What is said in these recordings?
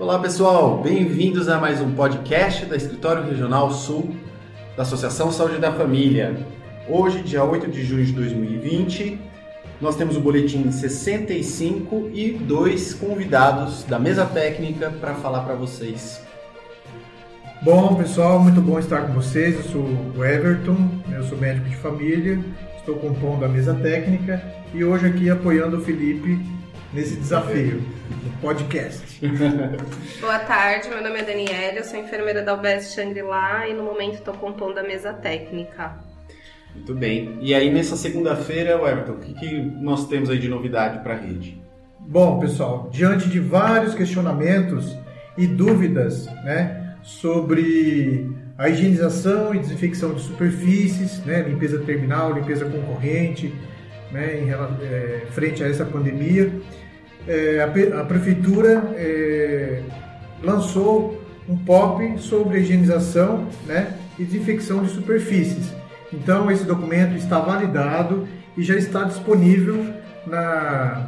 Olá pessoal, bem-vindos a mais um podcast da Escritório Regional Sul da Associação Saúde da Família. Hoje, dia 8 de junho de 2020, nós temos o boletim 65 e dois convidados da mesa técnica para falar para vocês. Bom, pessoal, muito bom estar com vocês. Eu sou o Everton, eu sou médico de família, estou compondo a mesa técnica e hoje aqui apoiando o Felipe nesse desafio, podcast. Boa tarde, meu nome é Daniela, eu sou enfermeira da UBS Shangri-La e no momento estou compondo a mesa técnica. Muito bem. E aí, nessa segunda-feira, Everton, o que, que nós temos aí de novidade para a rede? Bom, pessoal, diante de vários questionamentos e dúvidas, né, sobre a higienização e desinfecção de superfícies, né, limpeza terminal, limpeza concorrente, né, em, é, frente a essa pandemia. É, a, a, prefeitura é, lançou um POP sobre higienização né, e desinfecção de superfícies. Então esse documento está validado e já está disponível na,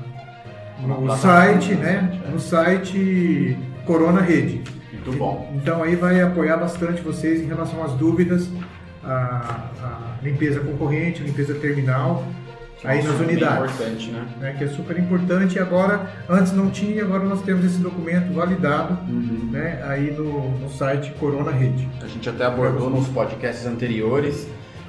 no site, né, no site Corona Rede. Muito bom. Então aí vai apoiar bastante vocês em relação às dúvidas, a, a limpeza concorrente, limpeza terminal, que aí é nas unidades. importante, né? né? Que é super importante. E agora, antes não tinha, agora nós temos esse documento validado uhum. né? aí no, no site Corona Rede. A gente até abordou nos podcasts anteriores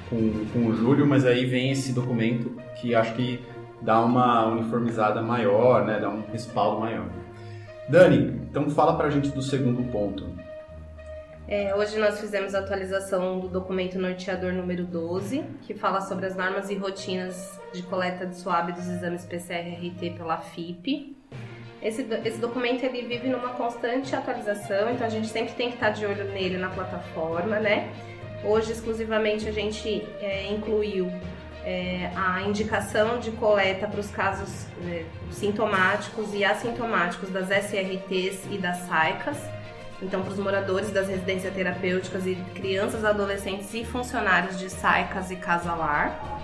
com, com o Júlio, mas aí vem esse documento que acho que dá uma uniformizada maior, né? Dá um respaldo maior. Dani, então fala pra gente do segundo ponto. É, hoje nós fizemos a atualização do documento norteador número 12, que fala sobre as normas e rotinas de coleta de suave dos exames PCR-RT pela FIP. Esse, esse documento ele vive numa constante atualização, então a gente sempre tem que estar de olho nele na plataforma, né? Hoje, exclusivamente, a gente é, incluiu é, a indicação de coleta para os casos é, sintomáticos e assintomáticos das SRTs e das SAICAS. Então, para os moradores das residências terapêuticas e crianças, adolescentes e funcionários de SAICAS e Casalar.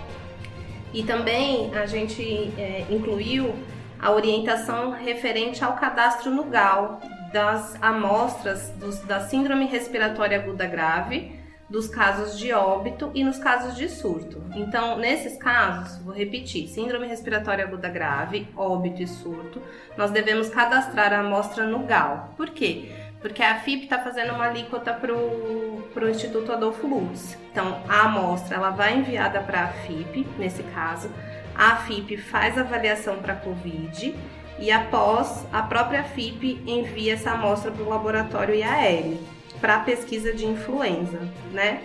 E também a gente é, incluiu a orientação referente ao cadastro no GAL das amostras dos, da Síndrome Respiratória Aguda Grave, dos casos de óbito e nos casos de surto. Então, nesses casos, vou repetir: síndrome respiratória aguda grave, óbito e surto, nós devemos cadastrar a amostra no GAL. Por quê? Porque a FIP está fazendo uma alíquota para o Instituto Adolfo Lutz. Então, a amostra ela vai enviada para a FIP, nesse caso. A FIP faz avaliação para COVID e após, a própria FIP envia essa amostra para o laboratório IAL para a pesquisa de influenza, né?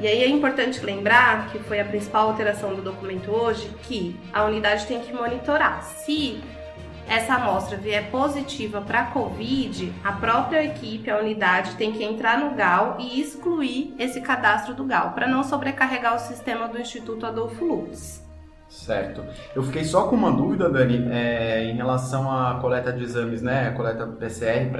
E aí é importante lembrar que foi a principal alteração do documento hoje que a unidade tem que monitorar. Se essa amostra vier positiva para COVID, a própria equipe, a unidade, tem que entrar no GAL e excluir esse cadastro do GAL, para não sobrecarregar o sistema do Instituto Adolfo Lutz. Certo. Eu fiquei só com uma dúvida, Dani, é, em relação à coleta de exames, né? A coleta PCR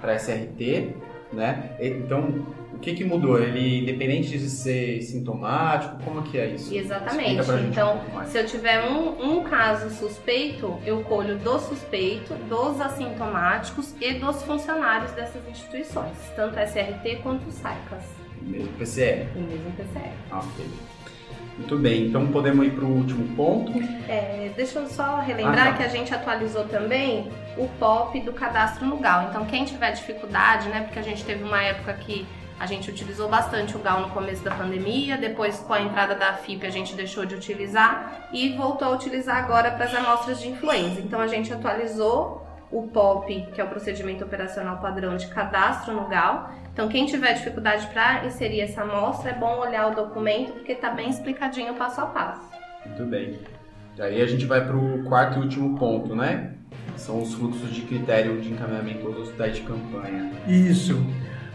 para SRT né? Então, o que, que mudou? Ele, independente de ser sintomático, como que é isso? Exatamente. Então, um se eu tiver um, um caso suspeito, eu colho do suspeito, dos assintomáticos e dos funcionários dessas instituições, tanto SRT quanto SAICAS. Mesmo PCR? O mesmo PCR. Ah, ok. Muito bem, então podemos ir para o último ponto. É, deixa eu só relembrar ah, tá. que a gente atualizou também o POP do cadastro no GAL. Então, quem tiver dificuldade, né, porque a gente teve uma época que a gente utilizou bastante o GAL no começo da pandemia, depois com a entrada da FIP a gente deixou de utilizar e voltou a utilizar agora para as amostras de influenza. Então, a gente atualizou o POP, que é o procedimento operacional padrão de cadastro no GAL. Então, quem tiver dificuldade para inserir essa amostra, é bom olhar o documento, porque está bem explicadinho passo a passo. Muito bem. E aí a gente vai para o quarto e último ponto, né? São os fluxos de critério de encaminhamento aos hospitais de campanha. Isso.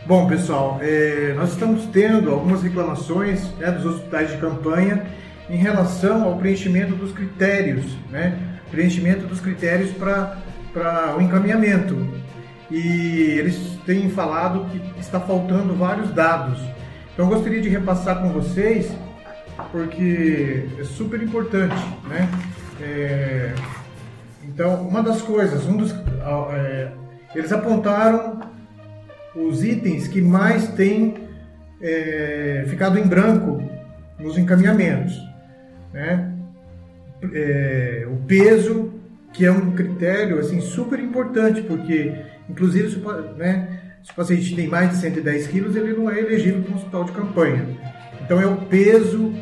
Bom, pessoal, é, nós estamos tendo algumas reclamações né, dos hospitais de campanha em relação ao preenchimento dos critérios, né? Preenchimento dos critérios para o encaminhamento. E eles têm falado que está faltando vários dados. Então eu gostaria de repassar com vocês, porque é super importante, né? É, então, uma das coisas, um dos, é, eles apontaram os itens que mais têm é, ficado em branco nos encaminhamentos. Né? É, o peso, que é um critério assim, super importante, porque, inclusive, né, se o paciente tem mais de 110 quilos, ele não é elegível para um hospital de campanha. Então, é o peso,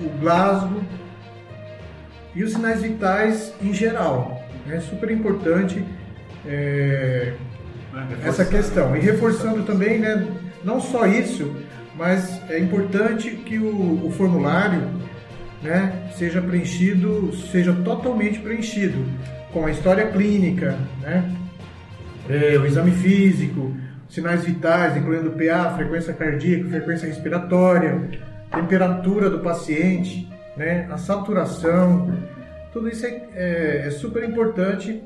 o Glasgow e os sinais vitais em geral. É super importante é, essa questão. E reforçando também, né, não só isso, mas é importante que o, o formulário né, seja preenchido, seja totalmente preenchido, com a história clínica, né, é, o exame físico, sinais vitais, incluindo PA, frequência cardíaca, frequência respiratória, temperatura do paciente, né, a saturação, tudo isso é, é, é super importante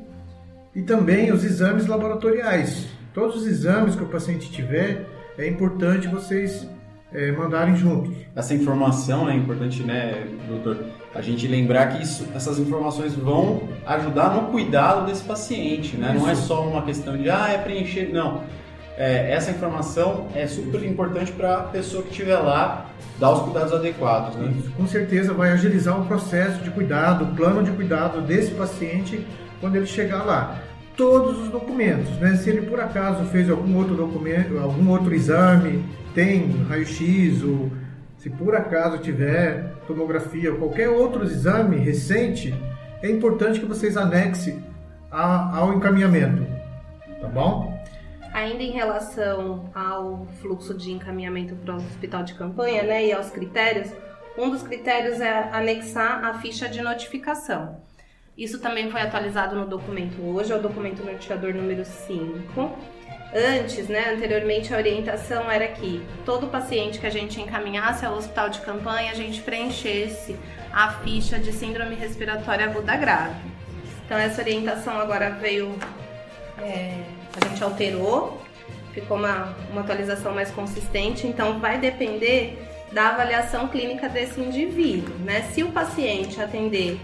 e também os exames laboratoriais. Todos os exames que o paciente tiver, é importante vocês é, mandarem juntos. Essa informação é importante, né, doutor? A gente lembrar que isso, essas informações vão ajudar no cuidado desse paciente, né? Isso. Não é só uma questão de, ah, é preencher. Não. É, essa informação é super importante para a pessoa que estiver lá dar os cuidados adequados, né? Isso, com certeza vai agilizar o processo de cuidado, o plano de cuidado desse paciente quando ele chegar lá. Todos os documentos, né? Se ele por acaso fez algum outro documento, algum outro exame, tem raio-x ou se por acaso tiver tomografia ou qualquer outro exame recente, é importante que vocês anexem a, ao encaminhamento, tá bom? Ainda em relação ao fluxo de encaminhamento para o hospital de campanha, né, e aos critérios, um dos critérios é anexar a ficha de notificação. Isso também foi atualizado no documento hoje, é o documento norteador número 5 Antes, né, anteriormente, a orientação era que todo paciente que a gente encaminhasse ao hospital de campanha, a gente preenchesse a ficha de síndrome respiratória aguda grave. Então, essa orientação agora veio, é, a gente alterou, ficou uma, uma atualização mais consistente, então vai depender da avaliação clínica desse indivíduo, né? Se o paciente atender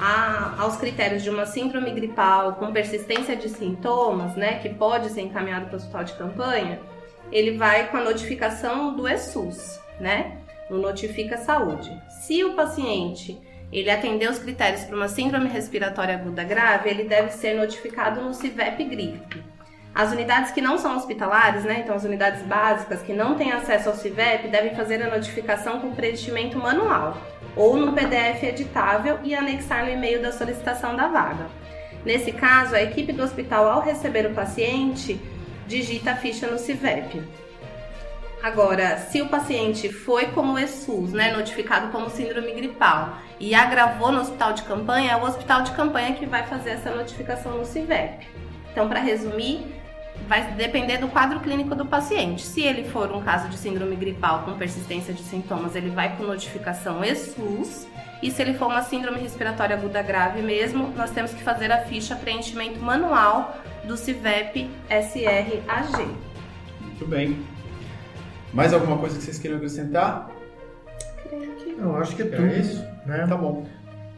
a, aos critérios de uma síndrome gripal com persistência de sintomas, né, que pode ser encaminhado para o hospital de campanha, ele vai com a notificação do ESUS, né, no Notifica Saúde. Se o paciente ele atender os critérios para uma síndrome respiratória aguda grave, ele deve ser notificado no CIVEP Gripe. As unidades que não são hospitalares, né, então as unidades básicas que não têm acesso ao CIVEP, devem fazer a notificação com preenchimento manual ou no PDF editável e anexar no e-mail da solicitação da vaga. Nesse caso, a equipe do hospital, ao receber o paciente, digita a ficha no CIVEP. Agora, se o paciente foi como ESUS, né, notificado como síndrome gripal, e agravou no hospital de campanha, é o hospital de campanha que vai fazer essa notificação no CIVEP. Então, para resumir, vai depender do quadro clínico do paciente. Se ele for um caso de síndrome gripal com persistência de sintomas, ele vai com notificação ESUS. E se ele for uma síndrome respiratória aguda grave mesmo, nós temos que fazer a ficha preenchimento manual do CIVEP SRAG. Muito bem. Mais alguma coisa que vocês queiram acrescentar? Creio que não. acho que é, é tudo. É isso? Né? Tá bom.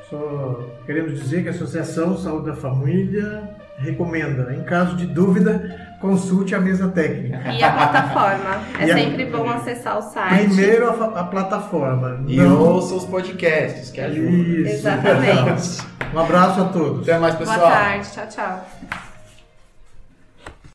Só queremos dizer que a Associação Saúde da Família recomenda. Em caso de dúvida, consulte a mesa técnica. E a plataforma. É e sempre a... bom acessar o site. Primeiro a, a plataforma. E não... ouça os podcasts, que ajudam. Isso. Exatamente. um abraço a todos. Até mais, pessoal. Boa tarde. Tchau, tchau.